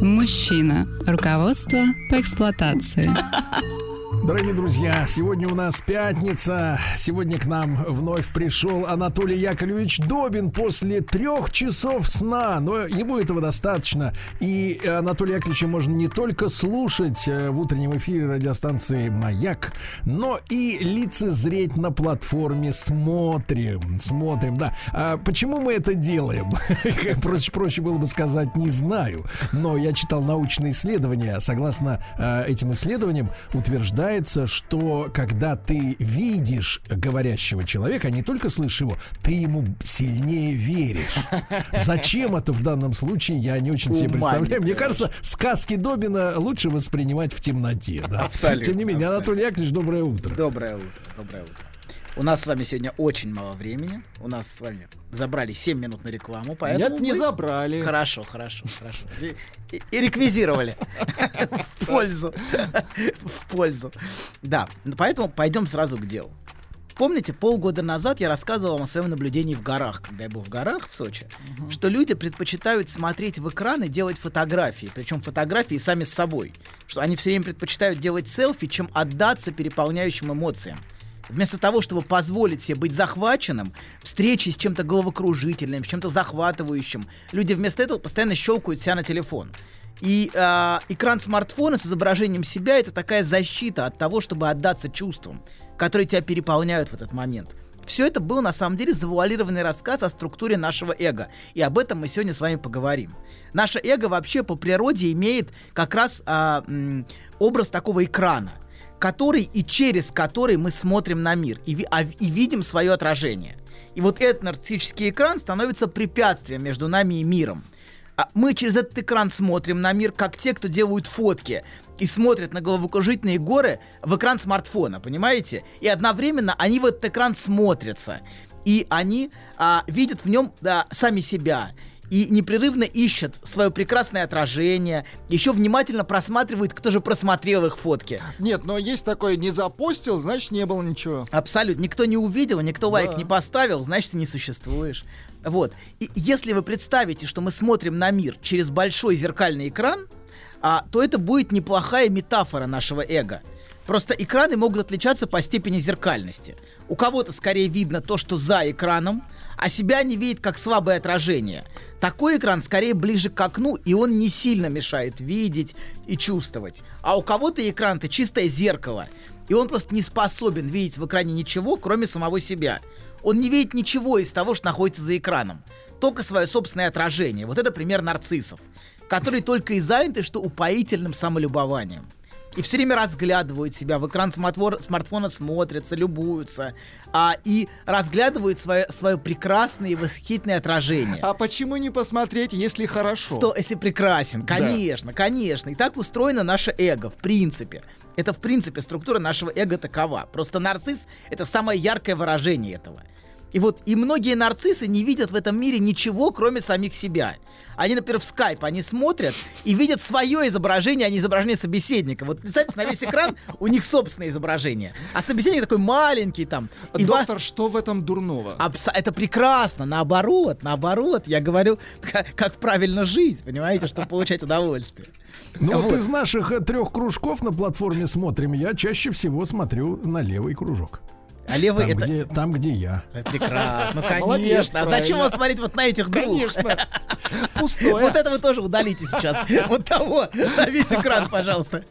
Мужчина. Руководство по эксплуатации. Дорогие друзья, сегодня у нас пятница. Сегодня к нам вновь пришел Анатолий Яковлевич Добин после трех часов сна. Но ему этого достаточно. И Анатолия Яковлевича можно не только слушать э, в утреннем эфире радиостанции «Маяк», но и лицезреть на платформе «Смотрим». Смотрим, да. А почему мы это делаем? Проще, проще было бы сказать «не знаю». Но я читал научные исследования. Согласно э, этим исследованиям, утверждают, получается, что когда ты видишь говорящего человека, а не только слышишь его, ты ему сильнее веришь. Зачем это в данном случае, я не очень себе представляю. Мне кажется, сказки Добина лучше воспринимать в темноте. Да? Абсолютно. Тем не менее, Анатолий Яковлевич, доброе утро. Доброе утро. Доброе утро. У нас с вами сегодня очень мало времени. У нас с вами забрали 7 минут на рекламу, поэтому... Нет, не мы... забрали. Хорошо, хорошо, хорошо. И, и реквизировали. В пользу. В пользу. Да, поэтому пойдем сразу к делу. Помните, полгода назад я рассказывал вам о своем наблюдении в горах, когда я был в горах в Сочи, угу. что люди предпочитают смотреть в экран и делать фотографии, причем фотографии сами с собой, что они все время предпочитают делать селфи, чем отдаться переполняющим эмоциям. Вместо того, чтобы позволить себе быть захваченным, встречи с чем-то головокружительным, с чем-то захватывающим, люди вместо этого постоянно щелкают себя на телефон. И э, экран смартфона с изображением себя это такая защита от того, чтобы отдаться чувствам, которые тебя переполняют в этот момент. Все это был на самом деле завуалированный рассказ о структуре нашего эго. И об этом мы сегодня с вами поговорим. Наше эго вообще по природе имеет как раз а, образ такого экрана который и через который мы смотрим на мир и, а, и видим свое отражение. И вот этот нарциссический экран становится препятствием между нами и миром. А мы через этот экран смотрим на мир, как те, кто делают фотки и смотрят на головокружительные горы в экран смартфона, понимаете? И одновременно они в этот экран смотрятся. И они а, видят в нем да, сами себя и непрерывно ищут свое прекрасное отражение, еще внимательно просматривают, кто же просмотрел их фотки. Нет, но есть такое, не запостил, значит не было ничего. Абсолютно. Никто не увидел, никто да. лайк не поставил, значит ты не существуешь. Вот. И если вы представите, что мы смотрим на мир через большой зеркальный экран, а, то это будет неплохая метафора нашего эго. Просто экраны могут отличаться по степени зеркальности. У кого-то скорее видно то, что за экраном, а себя не видит как слабое отражение. Такой экран скорее ближе к окну, и он не сильно мешает видеть и чувствовать. А у кого-то экран это чистое зеркало, и он просто не способен видеть в экране ничего, кроме самого себя. Он не видит ничего из того, что находится за экраном. Только свое собственное отражение. Вот это пример нарциссов, которые только и заняты, что упоительным самолюбованием и все время разглядывают себя, в экран смартфона, смартфона смотрятся, любуются, а, и разглядывают свое, свое прекрасное и восхитительное отражение. А почему не посмотреть, если хорошо? Что, если прекрасен? Конечно, да. конечно. И так устроено наше эго, в принципе. Это, в принципе, структура нашего эго такова. Просто нарцисс — это самое яркое выражение этого. И вот и многие нарциссы не видят в этом мире ничего, кроме самих себя. Они, например, в скайп, они смотрят и видят свое изображение, а не изображение собеседника. Вот представьте, на весь экран у них собственное изображение. А собеседник такой маленький там. И Доктор, ва... что в этом дурного? Абс... Это прекрасно, наоборот, наоборот. Я говорю, как, как правильно жить, понимаете, чтобы получать удовольствие. Ну вот из наших э, трех кружков на платформе смотрим, я чаще всего смотрю на левый кружок. А левый там, это... Где, там, где я. Прекрасно, ну конечно. Молодец, а зачем вам смотреть вот на этих двух? Конечно. Пустое. Вот это вы тоже удалите сейчас. Вот того на весь экран, пожалуйста.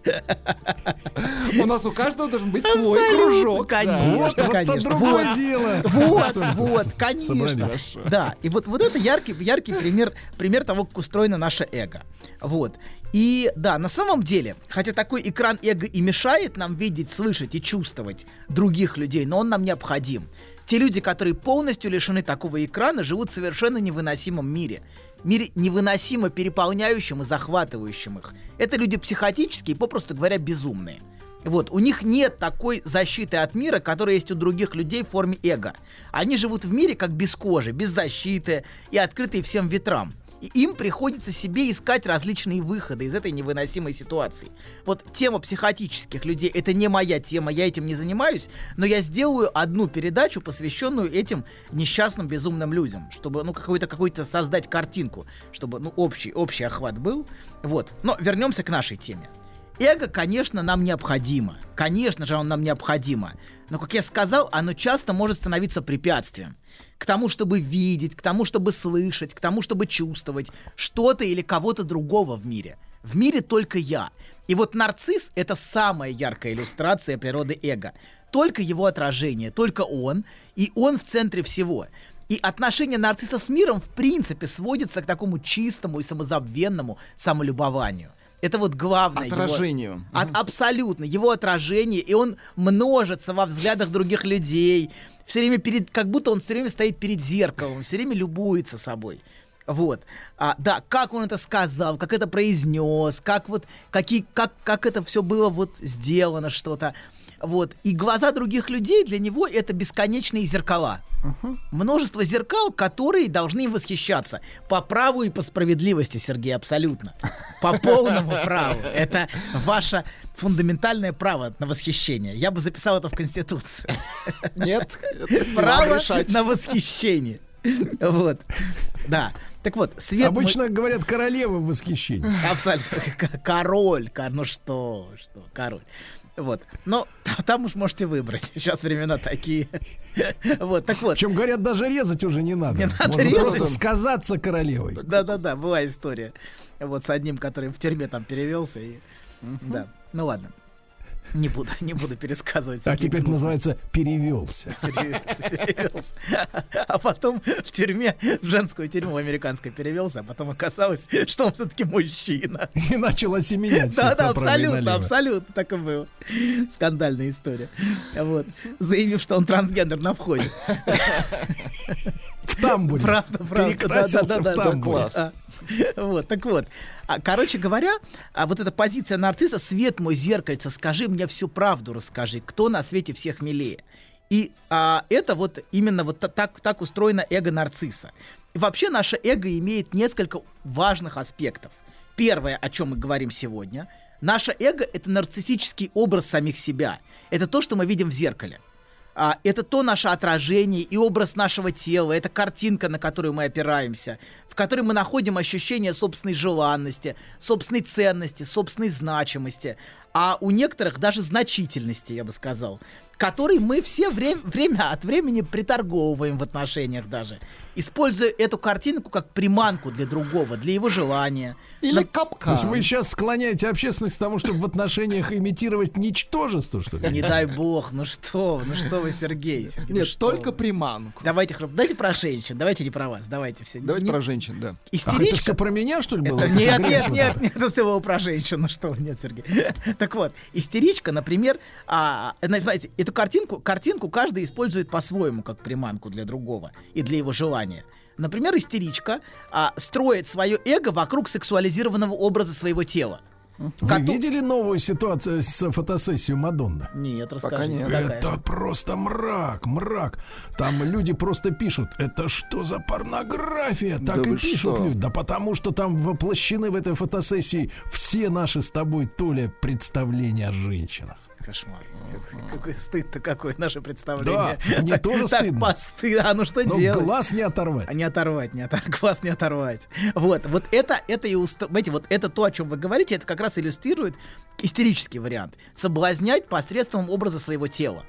У нас у каждого должен быть свой кружок. Конечно, конечно. Это другое дело. Вот, вот, конечно. Да, и вот вот это яркий яркий пример пример того, как устроено наше эго. Вот. И да, на самом деле, хотя такой экран эго и мешает нам видеть, слышать и чувствовать других людей, но он нам необходим. Те люди, которые полностью лишены такого экрана, живут в совершенно невыносимом мире. Мире невыносимо переполняющим и захватывающим их. Это люди психотические, попросту говоря, безумные. Вот, у них нет такой защиты от мира, которая есть у других людей в форме эго. Они живут в мире как без кожи, без защиты и открытые всем ветрам. И им приходится себе искать различные выходы из этой невыносимой ситуации. Вот тема психотических людей — это не моя тема, я этим не занимаюсь, но я сделаю одну передачу, посвященную этим несчастным безумным людям, чтобы, ну, какую-то какую-то создать картинку, чтобы, ну, общий, общий охват был. Вот. Но вернемся к нашей теме. Эго, конечно, нам необходимо. Конечно же, оно нам необходимо. Но, как я сказал, оно часто может становиться препятствием к тому, чтобы видеть, к тому, чтобы слышать, к тому, чтобы чувствовать что-то или кого-то другого в мире. В мире только я. И вот нарцисс — это самая яркая иллюстрация природы эго. Только его отражение, только он, и он в центре всего. И отношение нарцисса с миром в принципе сводится к такому чистому и самозабвенному самолюбованию. Это вот главное. его- Отражению. от, абсолютно. Его отражение, и он множится во взглядах других людей. Все время перед, как будто он все время стоит перед зеркалом, все время любуется собой. Вот. А, да, как он это сказал, как это произнес, как вот, какие, как, как это все было вот сделано, что-то. Вот. И глаза других людей для него это бесконечные зеркала. Множество зеркал, которые должны им восхищаться. По праву и по справедливости, Сергей, абсолютно. По полному праву. Это ваше фундаментальное право на восхищение. Я бы записал это в Конституцию. Нет, Право на восхищение. Вот. Да. Так вот, свет... Обычно говорят королева в восхищении. Абсолютно. Король. ко- Ну что, что, король. Вот. Но та- там уж можете выбрать. Сейчас времена такие. Вот, так вот. Причем, говорят, даже резать уже не надо. Не надо Можно резать. просто сказаться королевой. Да-да-да, была история. Вот с одним, который в тюрьме там перевелся. И... Да. Ну ладно. Не буду, не буду пересказывать. А теперь гнусности. называется перевелся. перевелся, перевелся. А потом в тюрьме, в женскую тюрьму американской перевелся, а потом оказалось, что он все-таки мужчина. И начал осеменять. Да, да, абсолютно, абсолютно так и было. Скандальная история. Вот. Заявив, что он трансгендер на входе. В тамбуре. Правда, правда. Перекрасился да, да, в да, да, тамбуре. Класс. А, Вот, так вот. А, Короче говоря, а вот эта позиция нарцисса, свет мой зеркальце, скажи мне всю правду, расскажи, кто на свете всех милее. И а, это вот именно вот та- так, так устроено эго нарцисса. И вообще наше эго имеет несколько важных аспектов. Первое, о чем мы говорим сегодня, наше эго — это нарциссический образ самих себя. Это то, что мы видим в зеркале. А, это то наше отражение и образ нашего тела, это картинка, на которую мы опираемся, в которой мы находим ощущение собственной желанности, собственной ценности, собственной значимости, а у некоторых даже значительности, я бы сказал, который мы все время, время от времени приторговываем в отношениях даже, используя эту картинку как приманку для другого, для его желания. Или То есть капкан. вы сейчас склоняете общественность к тому, чтобы в отношениях имитировать ничтожество, что ли? Не дай бог, ну что ну что вы, Сергей. Сергей, ну Нет, что только вы. приманку. Давайте, давайте про женщин, давайте не про вас, давайте все. Давайте Не- про женщин, да. Это Истеричка. все про меня, что ли, было? Это- Нет, нет, нет, нет, это всего про женщину, что вы, нет, Сергей. Так вот, истеричка, например, а, знаете, эту картинку, картинку каждый использует по-своему, как приманку для другого и для его желания. Например, истеричка а, строит свое эго вокруг сексуализированного образа своего тела. Вы Кото- видели новую ситуацию с фотосессией Мадонны? Нет, расскажи. Пока нет. Это просто мрак, мрак. Там люди просто пишут, это что за порнография? Да Так и вы пишут что? люди. Да потому что там воплощены в этой фотосессии все наши с тобой, Толя, представления о женщинах. Кошмар. Какой, какой стыд-то какой, наше представление. Да, мне тоже Так стыдно. постыдно. А ну что Но делать? глаз не оторвать. Не оторвать, не оторвать, глаз не оторвать. Вот, вот это, это и уст... Знаете, вот это то, о чем вы говорите, это как раз иллюстрирует истерический вариант. Соблазнять посредством образа своего тела.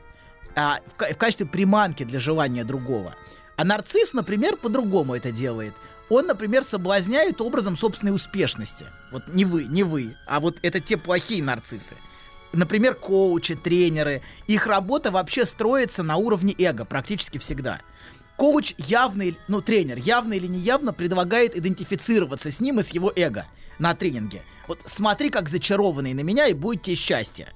А, в, в качестве приманки для желания другого. А нарцисс, например, по-другому это делает. Он, например, соблазняет образом собственной успешности. Вот не вы, не вы, а вот это те плохие нарциссы. Например, коучи, тренеры. Их работа вообще строится на уровне эго практически всегда. Коуч явно, ну, тренер, явно или неявно предлагает идентифицироваться с ним и с его эго на тренинге. Вот смотри, как зачарованный на меня, и будет тебе счастье.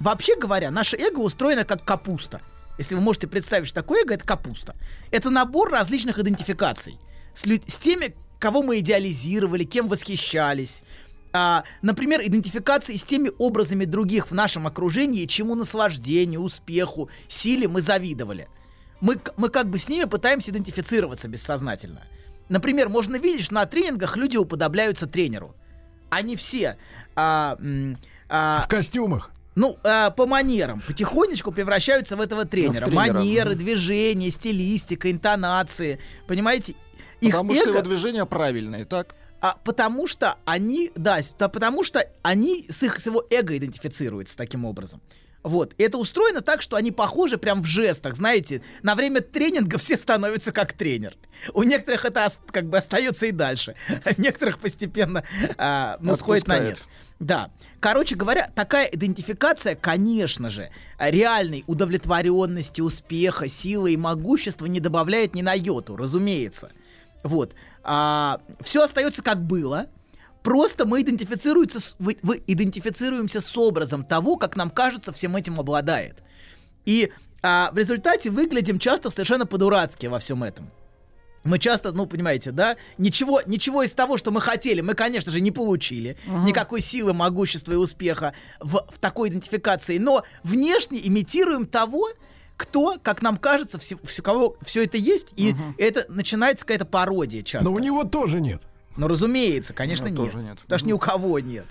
Вообще говоря, наше эго устроено как капуста. Если вы можете представить, что такое эго, это капуста. Это набор различных идентификаций. С, лю- с теми, кого мы идеализировали, кем восхищались. А, например, идентификации с теми образами других в нашем окружении, чему наслаждению, успеху, силе мы завидовали. Мы, мы как бы с ними пытаемся идентифицироваться бессознательно. например, можно видеть, что на тренингах люди уподобляются тренеру. Они все а, а, В костюмах. ну, а, по манерам потихонечку превращаются в этого тренера. тренера, Манеры, движения, стилистика, интонации. Понимаете? Их Потому что эго- его движения правильные, так? А, потому что они, да, потому что они с их с его эго идентифицируются таким образом. Вот. И это устроено так, что они похожи прям в жестах. Знаете, на время тренинга все становятся как тренер. У некоторых это как бы остается и дальше. А некоторых постепенно а, ну, сходит на нет. Да. Короче говоря, такая идентификация, конечно же, реальной удовлетворенности, успеха, силы и могущества не добавляет ни на йоту, разумеется. Вот. Все остается как было. Просто мы идентифицируемся с, вы- вы- идентифицируемся с образом того, как нам кажется, всем этим обладает. И а, в результате выглядим часто совершенно по-дурацки во всем этом. Мы часто, ну, понимаете, да, ничего, ничего из того, что мы хотели, мы, конечно же, не получили. Никакой силы, могущества и успеха в, в такой идентификации. Но внешне имитируем того, кто, как нам кажется, все, все, кого все это есть, и это начинается какая-то пародия часто. Но у него тоже нет. Ну, разумеется, конечно, Ну, нет. тоже нет. Потому что ни у кого нет.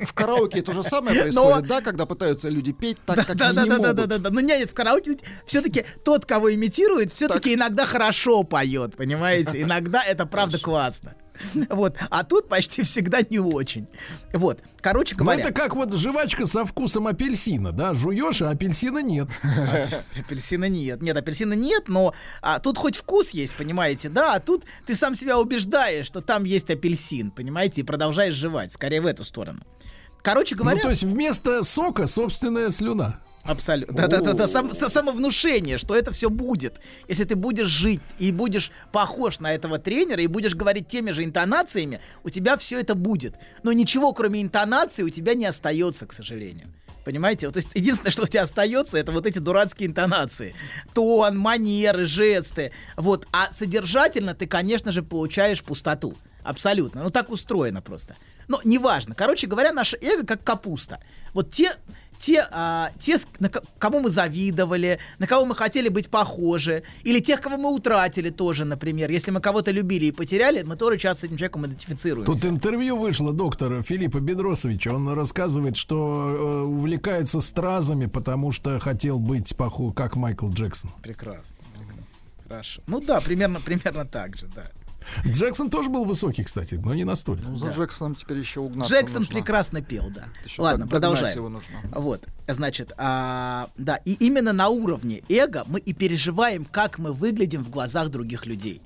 В караоке то же самое Но- происходит, да, когда пытаются люди петь так, как Да, они да, не да, да, могут. да, да, да. Но нет, в караоке все-таки тот, кого имитирует, все-таки иногда хорошо поет, понимаете? Иногда это правда классно. Вот. А тут почти всегда не очень. Вот. Короче Ну, говоря. это как вот жвачка со вкусом апельсина, да? Жуешь, а апельсина нет. Апельсина нет. Нет, апельсина нет, но а, тут хоть вкус есть, понимаете, да? А тут ты сам себя убеждаешь, что там есть апельсин, понимаете, и продолжаешь жевать. Скорее в эту сторону. Короче говоря... Ну, то есть вместо сока собственная слюна. Абсолютно. Да-да-да, сам, самовнушение, что это все будет. Если ты будешь жить и будешь похож на этого тренера и будешь говорить теми же интонациями, у тебя все это будет. Но ничего, кроме интонации, у тебя не остается, к сожалению. Понимаете? Вот, то есть единственное, что у тебя остается, это вот эти дурацкие интонации. Тон, манеры, жесты. Вот. А содержательно ты, конечно же, получаешь пустоту. Абсолютно. Ну так устроено просто. Но неважно. Короче говоря, наше эго как капуста. Вот те, те, а, те на ко- кому мы завидовали, на кого мы хотели быть похожи, или тех, кого мы утратили тоже, например. Если мы кого-то любили и потеряли, мы тоже часто с этим человеком идентифицируемся. Тут интервью вышло доктора Филиппа Бедросовича. Он рассказывает, что э, увлекается стразами, потому что хотел быть похож, как Майкл Джексон. Прекрасно. Хорошо. Ну да, примерно, примерно так же, да. Джексон тоже был высокий, кстати, но не настолько. Ну, за Джексоном теперь еще угнаться Джексон нужно. прекрасно пел, да. Еще Ладно, продолжаем. его нужно. Вот, значит, а, да, и именно на уровне эго мы и переживаем, как мы выглядим в глазах других людей.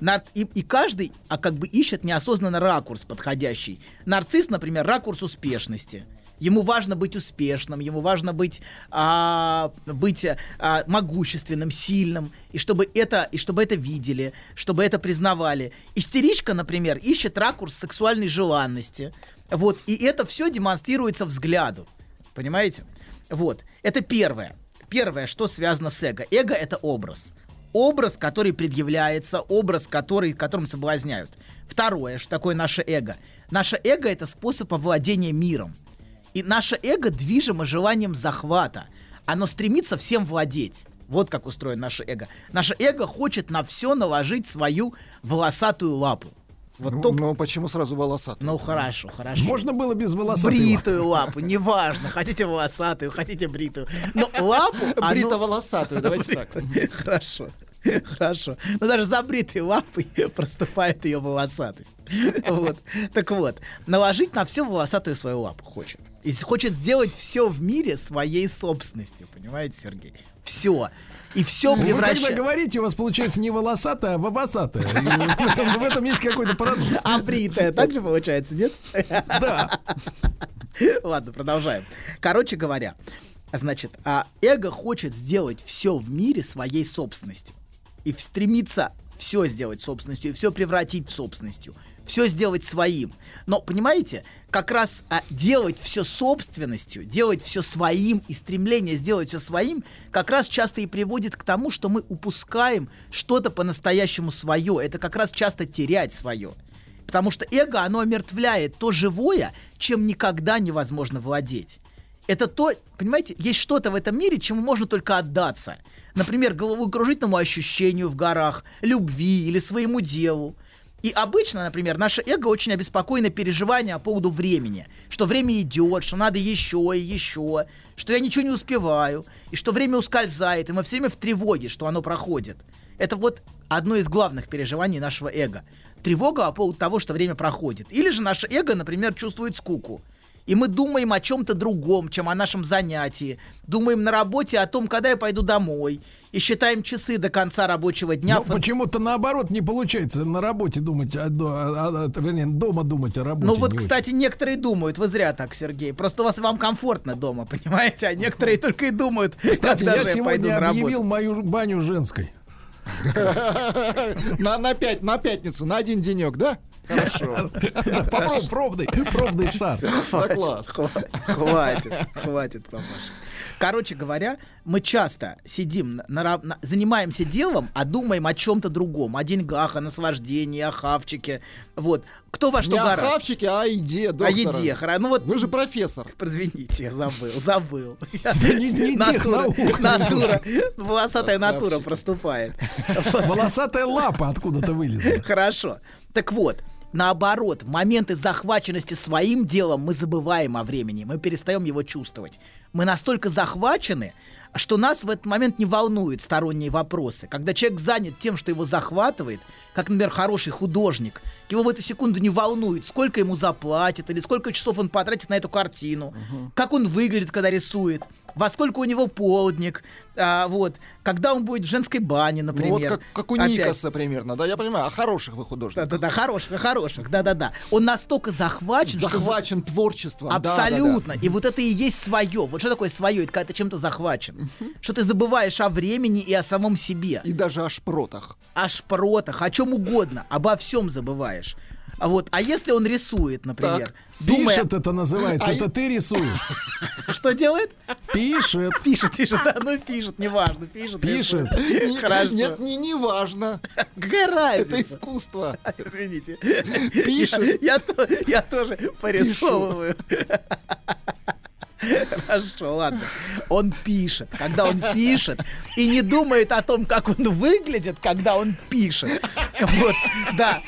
Нар- и, и каждый, а как бы ищет неосознанно ракурс подходящий. Нарцисс, например, ракурс успешности. Ему важно быть успешным, ему важно быть, а, быть а, могущественным, сильным, и чтобы, это, и чтобы это видели, чтобы это признавали. Истеричка, например, ищет ракурс сексуальной желанности. Вот, и это все демонстрируется взгляду. Понимаете? Вот. Это первое. Первое, что связано с эго. Эго — это образ. Образ, который предъявляется, образ, который, которым соблазняют. Второе, что такое наше эго. Наше эго — это способ овладения миром. И наше эго движимо желанием захвата. Оно стремится всем владеть. Вот как устроено наше эго. Наше эго хочет на все наложить свою волосатую лапу. Вот Ну, то- ну, почему сразу волосатый? ну хорошо, хорошо. Можно было без волосатой бритую лапу, неважно, хотите волосатую, хотите бритую. Но лапу... Брито-волосатую, давайте так. Хорошо. Хорошо. Но даже за бритой лапой проступает ее волосатость. Вот. Так вот, наложить на все волосатую свою лапу хочет. И хочет сделать все в мире своей собственностью. Понимаете, Сергей? Все. И все Вы когда говорите, у вас получается не волосатая, а вовосатая. И В этом, в этом есть какой-то парадокс. А бритая так же получается, нет? Да. Ладно, продолжаем. Короче говоря, значит, а эго хочет сделать все в мире своей собственностью. И стремится все сделать собственностью, и все превратить в собственностью, все сделать своим. Но, понимаете, как раз а, делать все собственностью, делать все своим и стремление сделать все своим, как раз часто и приводит к тому, что мы упускаем что-то по-настоящему свое. Это как раз часто терять свое. Потому что эго, оно омертвляет то живое, чем никогда невозможно владеть. Это то, понимаете, есть что-то в этом мире, чему можно только отдаться. Например, головокружительному ощущению в горах, любви или своему делу. И обычно, например, наше эго очень обеспокоено переживанием по поводу времени. Что время идет, что надо еще и еще, что я ничего не успеваю, и что время ускользает, и мы все время в тревоге, что оно проходит. Это вот одно из главных переживаний нашего эго. Тревога по поводу того, что время проходит. Или же наше эго, например, чувствует скуку. И мы думаем о чем-то другом, чем о нашем занятии. Думаем на работе о том, когда я пойду домой. И считаем часы до конца рабочего дня. Но почему-то наоборот не получается на работе думать, о, о, о, вернее, дома думать о работе. Ну вот, кстати, очень. некоторые думают, вы зря так, Сергей. Просто у вас вам комфортно дома, понимаете? А некоторые только и думают, кстати, я сегодня объявил мою баню женской. На, на, пять, на пятницу, на один денек, да? Хорошо. Попробуй, пробный, пробный шар. класс. Хватит, хватит, папаша. Короче говоря, мы часто сидим, на, на, занимаемся делом, а думаем о чем-то другом, о деньгах, о наслаждении, о хавчике. Вот. Кто во что Не гораздо. о хавчике, а о еде, доктора. О еде, хорошо. Ну вот... Вы же профессор. Извините, я забыл, забыл. Не тех наук. Натура, волосатая натура проступает. Волосатая лапа откуда-то вылезла. Хорошо. Так вот, Наоборот, в моменты захваченности своим делом мы забываем о времени, мы перестаем его чувствовать. Мы настолько захвачены, что нас в этот момент не волнуют сторонние вопросы. Когда человек занят тем, что его захватывает, как, например, хороший художник, его в эту секунду не волнует, сколько ему заплатят или сколько часов он потратит на эту картину, угу. как он выглядит, когда рисует во сколько у него полдник, а, вот, когда он будет в женской бане, например. Ну, вот как, как у Опять. Никаса примерно, да, я понимаю, а хороших вы художников. Да-да-да, хороших, хороших, да-да-да. Он настолько захвачен, захвачен что... творчеством. Абсолютно. Да, да, да. И вот это и есть свое. Вот что такое свое? Это когда ты чем-то захвачен. Что ты забываешь о времени и о самом себе. И даже о шпротах. О шпротах, о чем угодно, обо всем забываешь. А вот, а если он рисует, например, так. думая... Пишет это называется, а это ты рисуешь. Что делает? Пишет. Пишет, пишет, да, ну пишет, неважно, пишет. Пишет. Хорошо. Нет, не, не важно. Какая разница? Это искусство. Извините. Пишет. Я, я, я тоже порисовываю. Хорошо, ладно. Он пишет. Когда он пишет и не думает о том, как он выглядит, когда он пишет. Вот, да.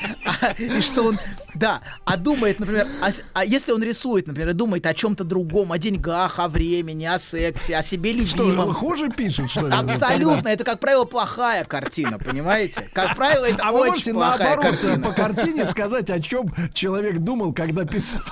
И что он да, а думает, например, а, а если он рисует, например, и думает о чем-то другом, о деньгах, о времени, о сексе, о себе любимом. Что, хуже пишет, что ли? Абсолютно, это, как правило, плохая картина, понимаете? Как правило, это а очень можете плохая наоборот картина. по картине сказать, о чем человек думал, когда писал.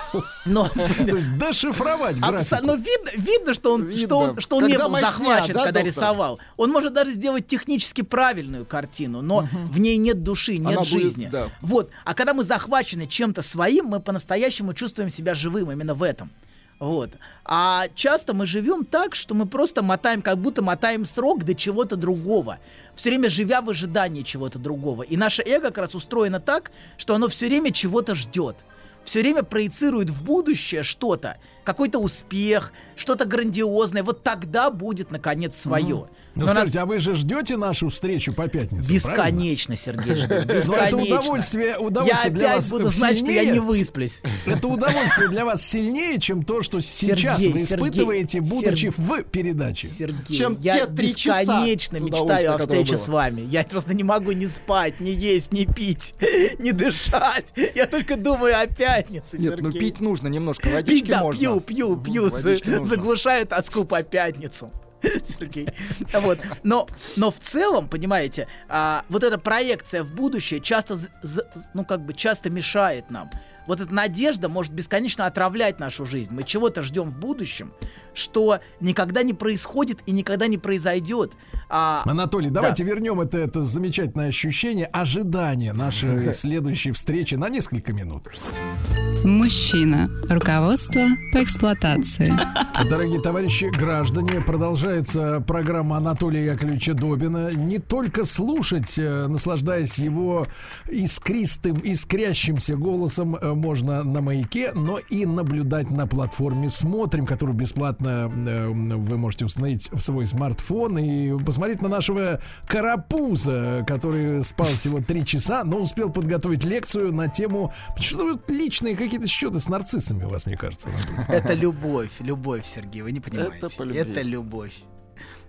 Но, То есть дешифровать графику. Но видно, видно, что он, видно. Что он, что он не был захвачен, да, когда доктор? рисовал. Он может даже сделать технически правильную картину, но угу. в ней нет души, нет Она жизни. Будет, да. Вот. А когда мы захвачены чем-то своим, мы по-настоящему чувствуем себя живым именно в этом. Вот. А часто мы живем так, что мы просто мотаем, как будто мотаем срок до чего-то другого. Все время живя в ожидании чего-то другого. И наше эго как раз устроено так, что оно все время чего-то ждет. Все время проецирует в будущее что-то какой-то успех, что-то грандиозное, вот тогда будет наконец свое. Ну, Но скажите, нас... а вы же ждете нашу встречу по пятницам? Бесконечно, Сергей, жду. Бесконечно. Это удовольствие, удовольствие я для опять вас буду знать, что я не высплюсь. Это удовольствие для вас сильнее, чем то, что сейчас Сергей, вы испытываете, Сергей, будучи Сер... в передаче. Сергей, чем я бесконечно мечтаю о встрече с вами. Я просто не могу ни спать, ни есть, ни пить, ни дышать. Я только думаю о пятнице, Нет, ну пить нужно немножко, водички пить, можно. пью, пью, пью, заглушаю тоску по пятницам. Сергей. Вот. Но, но в целом, понимаете, а, вот эта проекция в будущее часто, ну, как бы часто мешает нам вот эта надежда может бесконечно отравлять нашу жизнь. Мы чего-то ждем в будущем, что никогда не происходит и никогда не произойдет. А... Анатолий, давайте да. вернем это, это замечательное ощущение ожидания нашей следующей встречи на несколько минут. Мужчина. Руководство по эксплуатации. Дорогие товарищи, граждане, продолжается программа Анатолия Яковлевича Добина. Не только слушать, э, наслаждаясь его искристым, искрящимся голосом, э, можно на маяке, но и наблюдать на платформе «Смотрим», которую бесплатно э, вы можете установить в свой смартфон и посмотреть на нашего карапуза, который спал всего три часа, но успел подготовить лекцию на тему что личные какие какие-то счеты с нарциссами у вас, мне кажется. Это любовь, любовь, Сергей, вы не понимаете. Это любовь.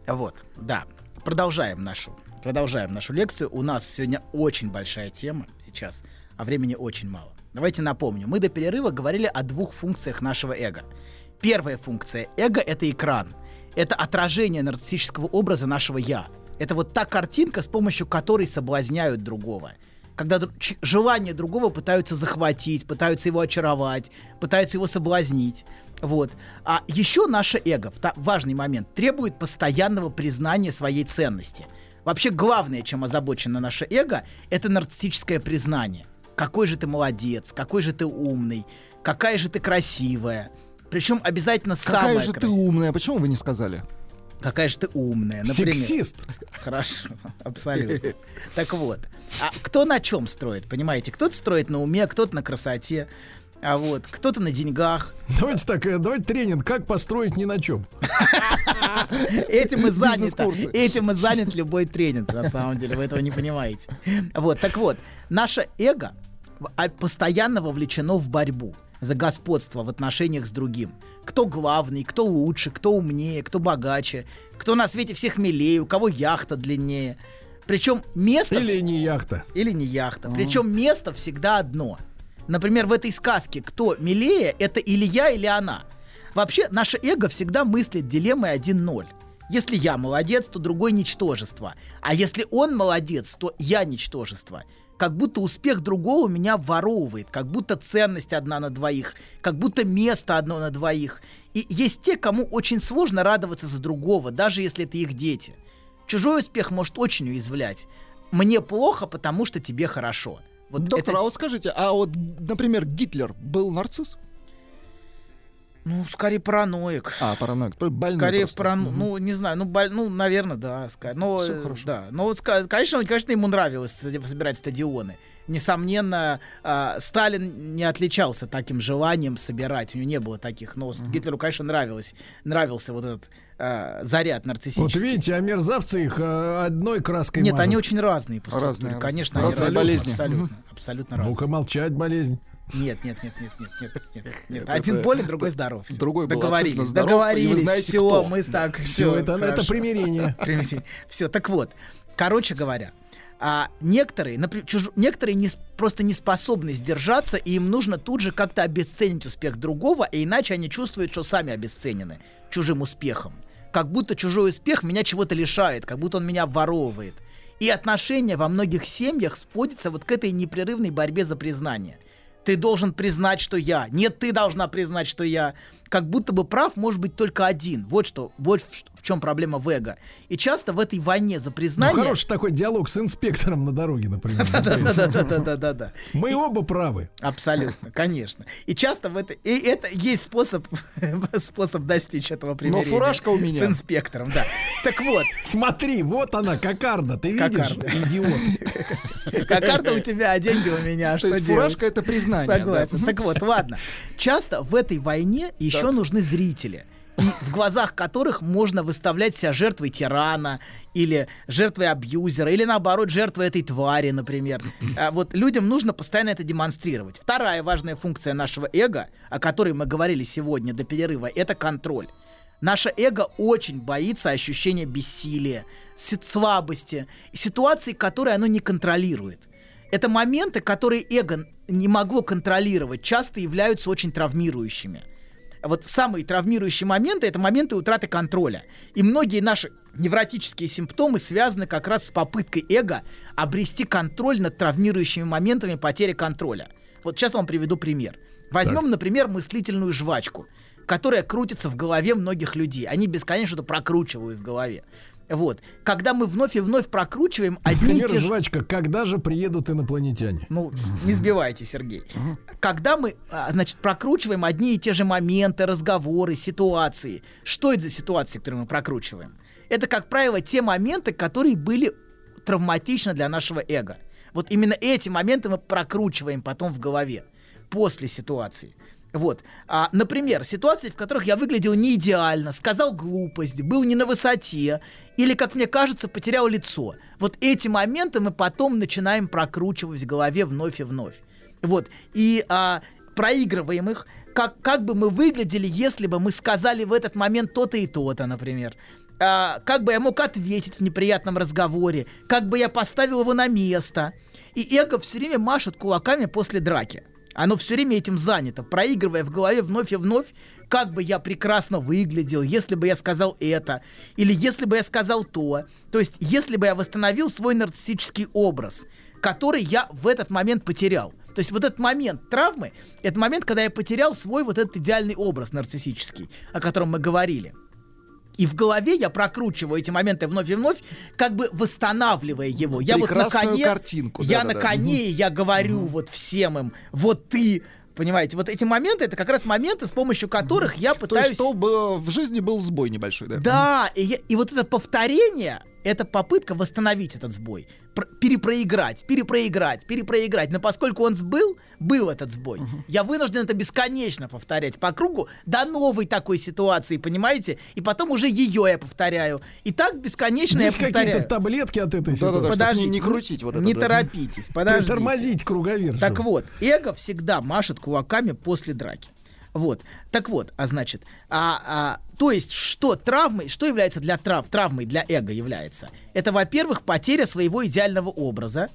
Вот, да. Продолжаем нашу, продолжаем нашу лекцию. У нас сегодня очень большая тема сейчас, а времени очень мало. Давайте напомню. Мы до перерыва говорили о двух функциях нашего эго. Первая функция эго — это экран. Это отражение нарциссического образа нашего «я». Это вот та картинка, с помощью которой соблазняют другого. Когда желания другого пытаются захватить, пытаются его очаровать, пытаются его соблазнить. Вот. А еще наше эго, важный момент, требует постоянного признания своей ценности. Вообще главное, чем озабочено наше эго, это нарциссическое признание. Какой же ты молодец, какой же ты умный, какая же ты красивая. Причем обязательно Какая самая же ты красивая. умная, почему вы не сказали? Какая же ты умная, например. Сексист. Хорошо, абсолютно. Так вот, а кто на чем строит, понимаете? Кто-то строит на уме, кто-то на красоте, а вот кто-то на деньгах. Давайте так, э, давайте тренинг, как построить ни на чем. Этим и занят, этим и занят любой тренинг, на самом деле, вы этого не понимаете. Вот, так вот, наше эго а, постоянно вовлечено в борьбу за господство в отношениях с другим. Кто главный, кто лучше, кто умнее, кто богаче, кто на свете всех милее, у кого яхта длиннее. Причем место... Или не яхта. Или не яхта. Причем место всегда одно. Например, в этой сказке кто милее, это или я, или она. Вообще, наше эго всегда мыслит дилеммой 1-0. Если я молодец, то другой ничтожество. А если он молодец, то я ничтожество. Как будто успех другого меня воровывает, как будто ценность одна на двоих, как будто место одно на двоих. И есть те, кому очень сложно радоваться за другого, даже если это их дети. Чужой успех может очень уязвлять. Мне плохо, потому что тебе хорошо. Вот Доктор, это- а вот скажите, а вот, например, Гитлер был нарцисс? Ну, скорее параноик. А, параноик. Больной скорее просто. парано... Мгм. ну, не знаю, ну, боль- ну, наверное, да. ска- Но, Всё э, хорошо. да. Но, конечно, он- конечно, ему нравилось собирать стадионы. Несомненно, а, Сталин не отличался таким желанием собирать. У него не было таких. Но с- Гитлеру, конечно, нравилось, нравился вот этот а, заряд нарциссический. Вот видите, а мерзавцы их э, одной краской Нет, мажут. они очень разные по структуре. Разные, Конечно, разные. они Разные болезни. Абсолютно, абсолютно разные. Ну-ка молчать, болезнь. Нет, нет, нет, нет, нет, нет, нет, нет. Один болен, другой здоров. Всё. другой был договорились, здоров, договорились. знаете, все, кто. мы так, Все, все, это, это примирение. Все, так вот, короче говоря, а некоторые, например, чуж- некоторые не, просто не способны сдержаться, и им нужно тут же как-то обесценить успех другого, и иначе они чувствуют, что сами обесценены чужим успехом. Как будто чужой успех меня чего-то лишает, как будто он меня воровывает. И отношения во многих семьях сводятся вот к этой непрерывной борьбе за признание. Ты должен признать, что я. Нет, ты должна признать, что я. Как будто бы прав может быть только один. Вот что, вот в, в чем проблема в эго. И часто в этой войне за Ну, признание... хороший такой диалог с инспектором на дороге, например. Да-да-да-да-да-да. Мы оба правы. Абсолютно, конечно. И часто в это... И это есть способ, способ достичь этого примирения. фуражка у меня. С инспектором, да. Так вот, Смотри, вот она, кокарда, ты видишь? Кокарда. Идиот. Какарда у тебя, а деньги у меня. То Что делать? фуражка это признание. Да. Согласен. Так вот, ладно. Часто в этой войне еще нужны зрители. И в глазах которых можно выставлять себя жертвой тирана или жертвой абьюзера, или наоборот, жертвой этой твари, например. А вот людям нужно постоянно это демонстрировать. Вторая важная функция нашего эго, о которой мы говорили сегодня до перерыва, это контроль. Наше эго очень боится ощущения бессилия, си- слабости, ситуаций, которые оно не контролирует. Это моменты, которые эго не могло контролировать, часто являются очень травмирующими. Вот самые травмирующие моменты это моменты утраты контроля. И многие наши невротические симптомы связаны как раз с попыткой эго обрести контроль над травмирующими моментами потери контроля. Вот сейчас вам приведу пример. Возьмем, например, мыслительную жвачку, которая крутится в голове многих людей. Они бесконечно это прокручивают в голове. Вот. Когда мы вновь и вновь прокручиваем одни и Например, те же... жвачка, когда же приедут инопланетяне? Ну, не сбивайте, Сергей. Когда мы, а, значит, прокручиваем одни и те же моменты, разговоры, ситуации. Что это за ситуации, которые мы прокручиваем? Это, как правило, те моменты, которые были травматичны для нашего эго. Вот именно эти моменты мы прокручиваем потом в голове после ситуации. Вот. А, например, ситуации, в которых я выглядел не идеально, сказал глупость, был не на высоте, или, как мне кажется, потерял лицо. Вот эти моменты мы потом начинаем прокручивать в голове вновь и вновь. Вот. И а, проигрываем их, как, как бы мы выглядели, если бы мы сказали в этот момент то-то и то-то, например. А, как бы я мог ответить в неприятном разговоре, как бы я поставил его на место. И эго все время машет кулаками после драки. Оно все время этим занято, проигрывая в голове вновь и вновь, как бы я прекрасно выглядел, если бы я сказал это, или если бы я сказал то. То есть, если бы я восстановил свой нарциссический образ, который я в этот момент потерял. То есть вот этот момент травмы, это момент, когда я потерял свой вот этот идеальный образ нарциссический, о котором мы говорили. И в голове я прокручиваю эти моменты вновь и вновь, как бы восстанавливая его. Я вот на коне, картинку. я да-да-да. на коне, я говорю вот всем им, вот ты, понимаете, вот эти моменты, это как раз моменты, с помощью которых я То пытаюсь... есть, чтобы в жизни был сбой небольшой, да? Да, и, я- и вот это повторение, это попытка восстановить этот сбой, перепроиграть, перепроиграть, перепроиграть. Но поскольку он сбыл, был этот сбой, я вынужден это бесконечно повторять по кругу до новой такой ситуации, понимаете? И потом уже ее я повторяю. И так бесконечно Есть я повторяю. какие-то таблетки от этой ситуации? чтобы Подождите, не, не крутить вот это. Не да. торопитесь, подождите. Тормозить круговерть. Так вот, эго всегда машет кулаками после драки. Вот. Так вот, а значит, а, а, то есть, что травмой, что является для трав, травмой для эго является? Это, во-первых, потеря своего идеального образа.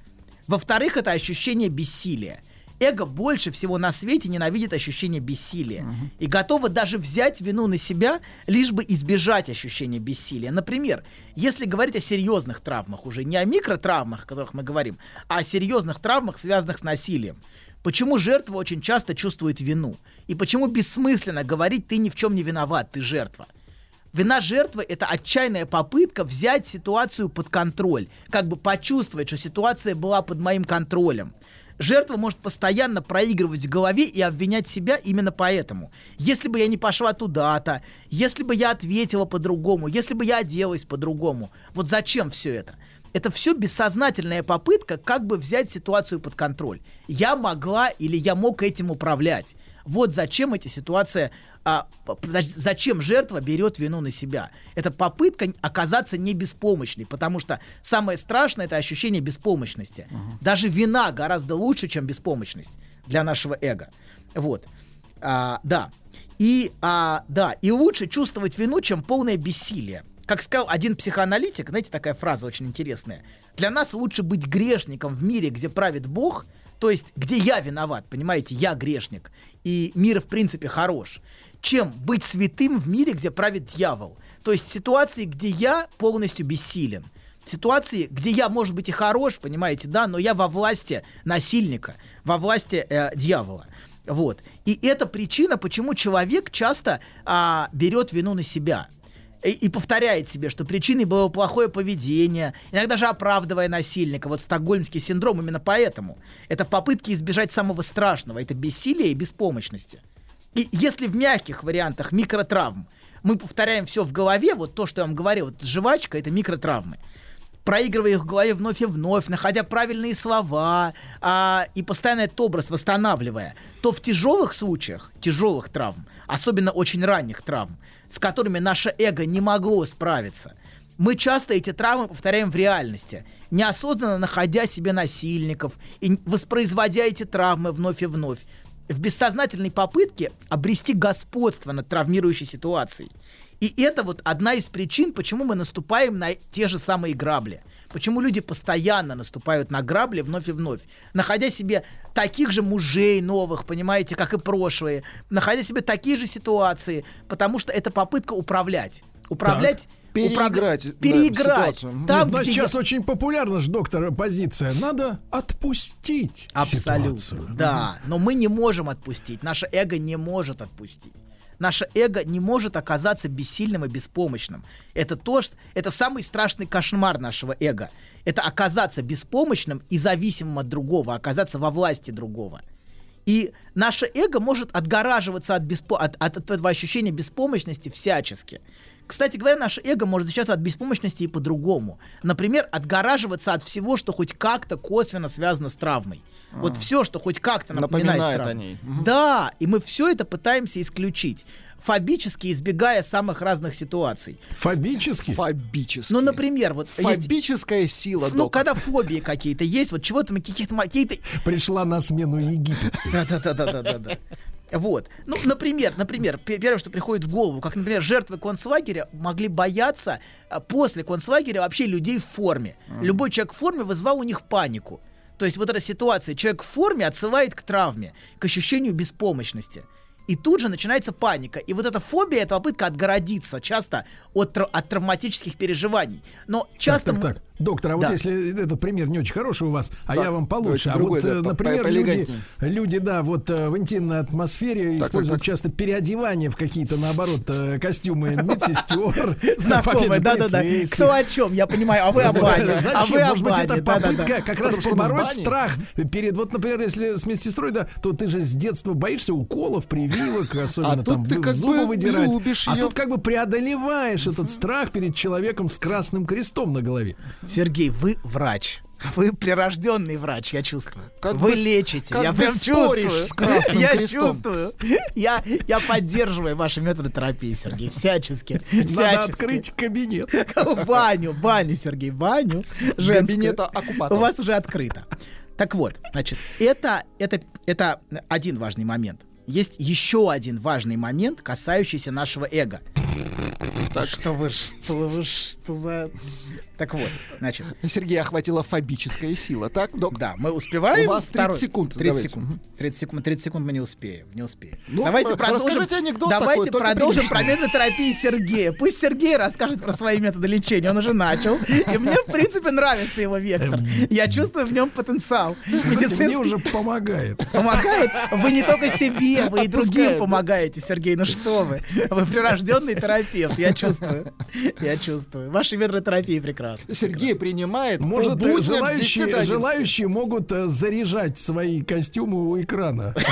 Во-вторых, это ощущение бессилия. Эго больше всего на свете ненавидит ощущение бессилия и готово даже взять вину на себя, лишь бы избежать ощущения бессилия. Например, если говорить о серьезных травмах, уже не о микротравмах, о которых мы говорим, а о серьезных травмах, связанных с насилием. Почему жертва очень часто чувствует вину? И почему бессмысленно говорить «ты ни в чем не виноват, ты жертва»? Вина жертвы — это отчаянная попытка взять ситуацию под контроль, как бы почувствовать, что ситуация была под моим контролем. Жертва может постоянно проигрывать в голове и обвинять себя именно поэтому. Если бы я не пошла туда-то, если бы я ответила по-другому, если бы я оделась по-другому, вот зачем все это? Это все бессознательная попытка как бы взять ситуацию под контроль. Я могла или я мог этим управлять. Вот зачем эти ситуации, а, зачем жертва берет вину на себя. Это попытка оказаться не беспомощной, потому что самое страшное это ощущение беспомощности. Даже вина гораздо лучше, чем беспомощность для нашего эго. Вот. А, да. И, а, да, и лучше чувствовать вину, чем полное бессилие. Как сказал один психоаналитик, знаете, такая фраза очень интересная. Для нас лучше быть грешником в мире, где правит Бог, то есть где я виноват, понимаете, я грешник, и мир в принципе хорош, чем быть святым в мире, где правит дьявол. То есть ситуации, где я полностью бессилен. Ситуации, где я, может быть, и хорош, понимаете, да, но я во власти насильника, во власти э, дьявола. Вот. И это причина, почему человек часто а, берет вину на себя. И, и повторяет себе, что причиной было плохое поведение, иногда же оправдывая насильника. Вот стокгольмский синдром именно поэтому. Это в попытке избежать самого страшного. Это бессилие и беспомощности. И если в мягких вариантах микротравм мы повторяем все в голове, вот то, что я вам говорил, вот жвачка, это микротравмы проигрывая их в голове вновь и вновь, находя правильные слова а, и постоянно этот образ восстанавливая, то в тяжелых случаях, тяжелых травм, особенно очень ранних травм, с которыми наше эго не могло справиться, мы часто эти травмы повторяем в реальности, неосознанно находя себе насильников и воспроизводя эти травмы вновь и вновь, в бессознательной попытке обрести господство над травмирующей ситуацией. И это вот одна из причин, почему мы наступаем на те же самые грабли. Почему люди постоянно наступают на грабли вновь и вновь, находя себе таких же мужей новых, понимаете, как и прошлые, находя себе такие же ситуации, потому что это попытка управлять. Управлять, Переиграть, да, переиграть. ситуацию. Там, Нет, но где сейчас я- очень популярна же, доктор, позиция. Надо отпустить Абсолютно. ситуацию. Да, но мы не можем отпустить. Наше эго не может отпустить. Наше эго не может оказаться бессильным и беспомощным. Это то, что, это самый страшный кошмар нашего эго. Это оказаться беспомощным и зависимым от другого, оказаться во власти другого. И наше эго может отгораживаться от, беспо- от, от этого ощущения беспомощности всячески. Кстати говоря, наше эго может защищаться от беспомощности и по-другому. Например, отгораживаться от всего, что хоть как-то косвенно связано с травмой. Вот все, что хоть как-то напоминает, Напоминает травму. о ней. Да, и мы все это пытаемся исключить, фобически избегая самых разных ситуаций. Фобически? Фобический. Ну, например, вот есть, Фобическая сила, ну, док. когда фобии какие-то есть, вот чего-то мы каких-то какие-то Пришла на смену египетской. Да-да-да-да-да-да. Вот. Ну, например, например, пе- первое, что приходит в голову, как, например, жертвы концлагеря могли бояться а, после концлагеря вообще людей в форме. Любой человек в форме вызывал у них панику. То есть вот эта ситуация, человек в форме отсылает к травме, к ощущению беспомощности. И тут же начинается паника. И вот эта фобия, это попытка отгородиться часто от, от травматических переживаний. Но часто... Так, так, так. Доктор, а вот Да. если этот пример не очень хороший у вас, а я вам получше. А другой, вот, да, э, например, люди, люди, да, вот э, в интимной атмосфере так, используют так. часто переодевание в какие-то, наоборот, э, костюмы медсестер. Знакомые, да-да-да. Кто о чем? Я понимаю, а вы о бане. А Зачем? вы о Может быть, это попытка как раз побороть страх перед, вот, например, если с медсестрой, да, то ты же с детства боишься уколов, прививок, особенно А тут там ты как зубы бы выдирать. любишь А её. тут как бы преодолеваешь этот страх перед человеком с красным крестом на голове. Сергей, вы врач. Вы прирожденный врач, я чувствую. Как вы бы лечите, как я бы прям чувствую. с Красным я Крестом. чувствую. Я, я поддерживаю ваши методы терапии, Сергей, всячески. Надо всячески. открыть кабинет. баню, баню, Сергей, баню. женскую. Кабинета оккупатора. У вас уже открыто. Так вот, значит, это, это, это один важный момент. Есть еще один важный момент, касающийся нашего эго. Что вы, что вы, что за... Так вот, значит, Сергея охватила фобическая сила, так, док? да, мы успеваем. У вас 30 Второй- секунд, 30 давайте. секунд. 30 секунд. 30 секунд мы не успеем. Не успеем. Ну, давайте продолжим. расскажите анекдот давайте такой, продолжим 30 про методы терапии Сергея. Пусть Сергей расскажет про свои методы лечения. Он уже начал. И мне, в принципе, нравится его вектор. Я чувствую в нем потенциал. Знаете, мне уже помогает. помогает. Вы не только себе, вы и другим помогаете, Сергей. Ну что вы? Вы прирожденный терапевт. Я чувствую. Я чувствую. Ваши методы терапии прекрасны. Сергей принимает Может, будням с 10 до желающие, 11. желающие могут э, заряжать свои костюмы у экрана.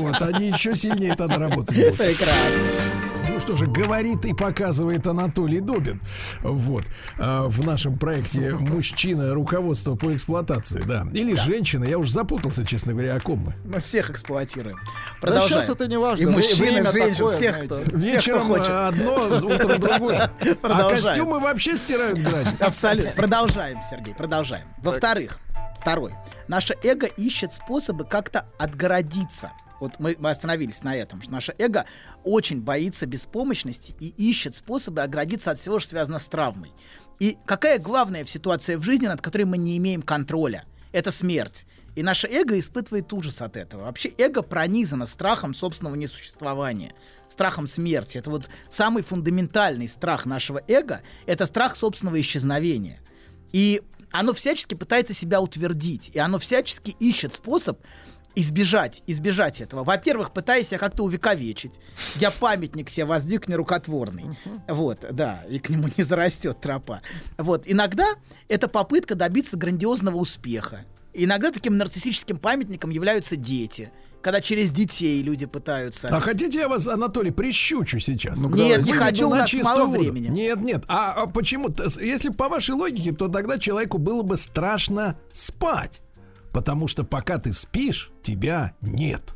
Вот, они еще сильнее тогда работать будут. Прекрасно. Ну что же, говорит и показывает Анатолий Добин. Вот. э, В нашем проекте «Мужчина. Руководство по эксплуатации». Да. Или женщина. Я уже запутался, честно говоря, о ком мы. Мы всех эксплуатируем. Да Продолжаем. сейчас это не важно. И Вре- мужчины, время женщин, такое, всех, знаете. кто, всех, кто Вечером хочет. э, одно, утром другое. А Продолжаем. костюмы вообще стирают грани. Абсолютно. Продолжаем, Сергей, продолжаем. Во-вторых, второй. Наше эго ищет способы как-то отгородиться. Вот мы, мы остановились на этом, что наше эго очень боится беспомощности и ищет способы оградиться от всего, что связано с травмой. И какая главная ситуация в жизни, над которой мы не имеем контроля? Это смерть. И наше эго испытывает ужас от этого. Вообще эго пронизано страхом собственного несуществования, страхом смерти. Это вот самый фундаментальный страх нашего эго, это страх собственного исчезновения. И оно всячески пытается себя утвердить, и оно всячески ищет способ избежать, избежать этого. Во-первых, пытаясь себя как-то увековечить. Я памятник себе воздвиг нерукотворный. Вот, да, и к нему не зарастет тропа. Вот, иногда это попытка добиться грандиозного успеха. Иногда таким нарциссическим памятником являются дети. Когда через детей люди пытаются... А хотите я вас, Анатолий, прищучу сейчас? Нет, не Выведу хочу, у на нас чистую мало воду. времени. Нет, нет. А, а почему? Если по вашей логике, то тогда человеку было бы страшно спать. Потому что пока ты спишь, тебя нет.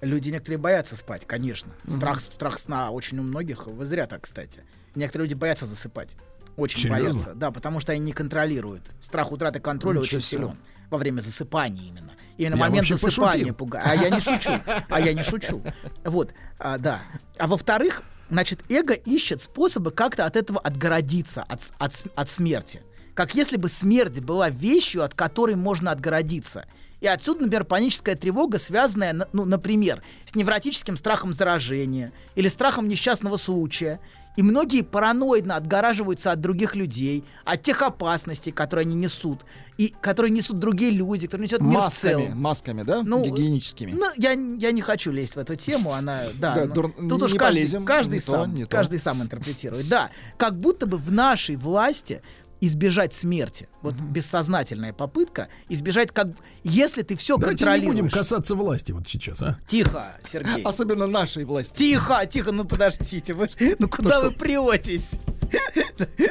Люди некоторые боятся спать, конечно. Страх, страх сна очень у многих. Вы зря так, кстати. Некоторые люди боятся засыпать. Очень Серьезно? боятся. Да, потому что они не контролируют. Страх утраты контроля Ничего очень силен. Во время засыпания именно. Именно Я момент засыпания пугает. А я не шучу. А я не шучу. Вот, а, да. А во-вторых, значит, эго ищет способы как-то от этого отгородиться, от, от, от смерти. Как если бы смерть была вещью, от которой можно отгородиться. И отсюда, например, паническая тревога, связанная, на- ну, например, с невротическим страхом заражения или страхом несчастного случая. И многие параноидно отгораживаются от других людей, от тех опасностей, которые они несут, и которые несут другие люди, которые несет мир в Масками, целом. масками, да? Ну, Гигиеническими. Ну, я, я не хочу лезть в эту тему, она, да. Да, ну, дур- тут не уж каждый, полезем, каждый не то, сам, то. каждый сам интерпретирует. Да, как будто бы в нашей власти избежать смерти. Вот бессознательная попытка избежать, как если ты все Давайте не контролируешь. будем касаться власти вот сейчас, а? Тихо, Сергей. Особенно нашей власти. Тихо, тихо, ну подождите, вы, ну куда вы претесь?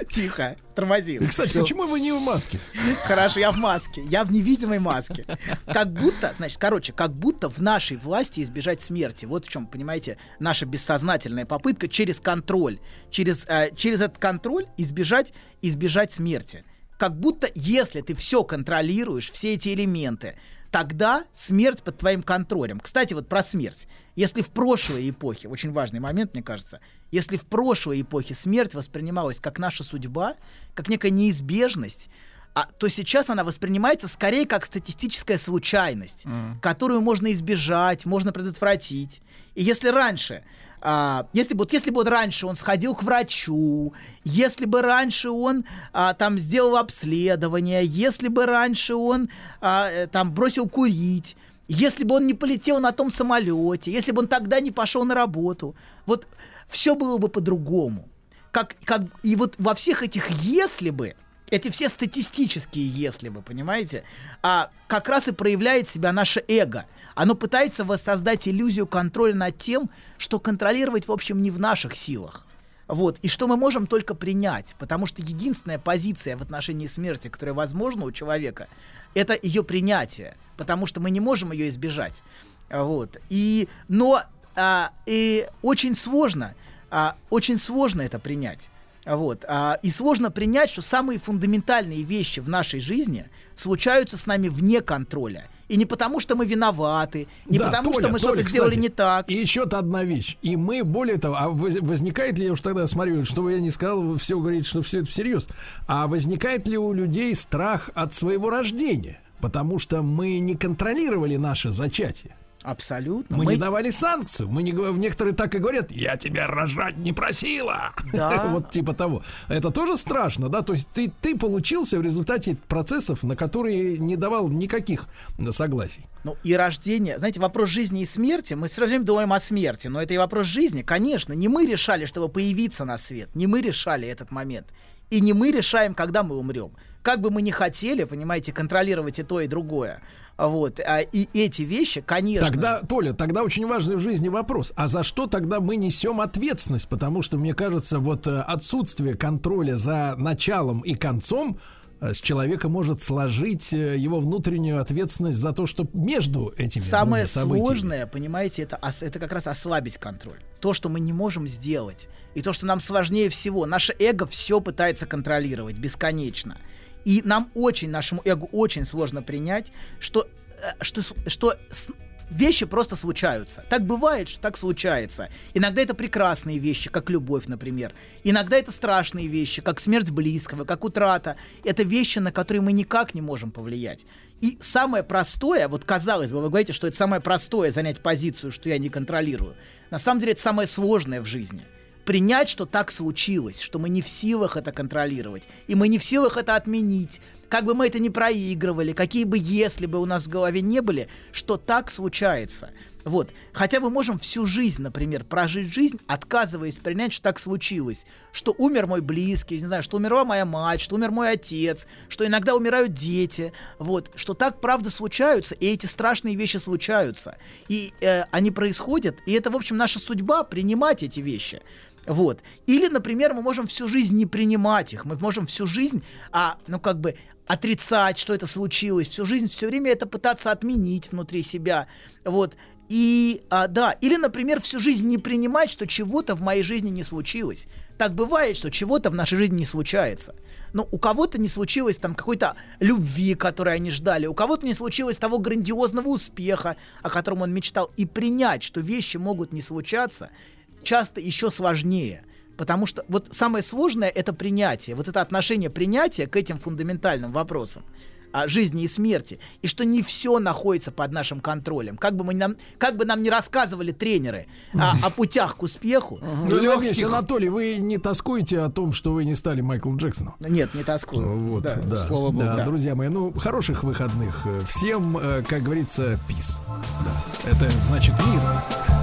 Тихо, тормози. Кстати, почему вы не в маске? Хорошо, я в маске, я в невидимой маске. Как будто, значит, короче, как будто в нашей власти избежать смерти. Вот в чем, понимаете, наша бессознательная попытка через контроль, через, э, через этот контроль избежать, избежать смерти. Как будто, если ты все контролируешь, все эти элементы, тогда смерть под твоим контролем. Кстати, вот про смерть. Если в прошлой эпохе, очень важный момент, мне кажется, если в прошлой эпохе смерть воспринималась как наша судьба, как некая неизбежность, а, то сейчас она воспринимается скорее как статистическая случайность, которую можно избежать, можно предотвратить. И если раньше, а, если бы вот если бы вот раньше он сходил к врачу, если бы раньше он а, там сделал обследование, если бы раньше он а, э, там бросил курить, если бы он не полетел на том самолете, если бы он тогда не пошел на работу, вот все было бы по-другому. Как, как, и вот во всех этих «если бы» эти все статистические «если бы», понимаете, а как раз и проявляет себя наше эго. Оно пытается воссоздать иллюзию контроля над тем, что контролировать, в общем, не в наших силах. Вот, и что мы можем только принять, потому что единственная позиция в отношении смерти, которая возможна у человека, это ее принятие, потому что мы не можем ее избежать. Вот, и, но а, и очень сложно, а, очень сложно это принять. Вот. А, и сложно принять, что самые фундаментальные вещи в нашей жизни случаются с нами вне контроля. И не потому, что мы виноваты, не Да, потому, Толя, что мы что-то сделали кстати, не так. И еще одна вещь. И мы, более того, а воз- возникает ли, я уж тогда смотрю, что я не сказал, вы все говорите, что все это всерьез. А возникает ли у людей страх от своего рождения? Потому что мы не контролировали наше зачатие. Абсолютно. Мы, не давали санкцию. Мы не некоторые так и говорят: я тебя рожать не просила. Да. вот типа того. Это тоже страшно, да? То есть ты, ты получился в результате процессов, на которые не давал никаких согласий. Ну и рождение, знаете, вопрос жизни и смерти, мы все время думаем о смерти, но это и вопрос жизни, конечно. Не мы решали, чтобы появиться на свет, не мы решали этот момент. И не мы решаем, когда мы умрем. Как бы мы ни хотели, понимаете, контролировать и то, и другое. Вот. А, и эти вещи, конечно. Тогда, Толя, тогда очень важный в жизни вопрос. А за что тогда мы несем ответственность? Потому что, мне кажется, вот э, отсутствие контроля за началом и концом э, с человека может сложить э, его внутреннюю ответственность за то, что между этими Самое событиями. сложное, понимаете, это, это как раз ослабить контроль. То, что мы не можем сделать. И то, что нам сложнее всего. Наше эго все пытается контролировать бесконечно. И нам очень, нашему эго очень сложно принять, что, э, что, что вещи просто случаются. Так бывает, что так случается. Иногда это прекрасные вещи, как любовь, например. Иногда это страшные вещи, как смерть близкого, как утрата. Это вещи, на которые мы никак не можем повлиять. И самое простое, вот казалось бы, вы говорите, что это самое простое занять позицию, что я не контролирую. На самом деле это самое сложное в жизни. Принять, что так случилось, что мы не в силах это контролировать, и мы не в силах это отменить. Как бы мы это ни проигрывали, какие бы если бы у нас в голове не были, что так случается. Вот. Хотя мы можем всю жизнь, например, прожить жизнь, отказываясь принять, что так случилось. Что умер мой близкий, не знаю, что умерла моя мать, что умер мой отец, что иногда умирают дети. Вот. Что так правда случаются, и эти страшные вещи случаются. И э, они происходят, и это, в общем, наша судьба принимать эти вещи. Вот. Или, например, мы можем всю жизнь не принимать их. Мы можем всю жизнь, а, ну, как бы отрицать, что это случилось, всю жизнь все время это пытаться отменить внутри себя. Вот. И, а, да, или, например, всю жизнь не принимать, что чего-то в моей жизни не случилось. Так бывает, что чего-то в нашей жизни не случается. Ну, у кого-то не случилось там какой-то любви, которой они ждали, у кого-то не случилось того грандиозного успеха, о котором он мечтал. И принять, что вещи могут не случаться, часто еще сложнее. Потому что вот самое сложное это принятие, вот это отношение принятия к этим фундаментальным вопросам о жизни и смерти, и что не все находится под нашим контролем. Как бы, мы нам, как бы нам не рассказывали тренеры о, о путях к успеху, Ну, я надеюсь, Анатолий, вы не тоскуете о том, что вы не стали Майклом Джексоном. Нет, не тоскую. Вот, Да. да. слава богу. Да, Да. друзья мои, ну, хороших выходных. э, Всем, э, как говорится, пис. Да. Это значит мир.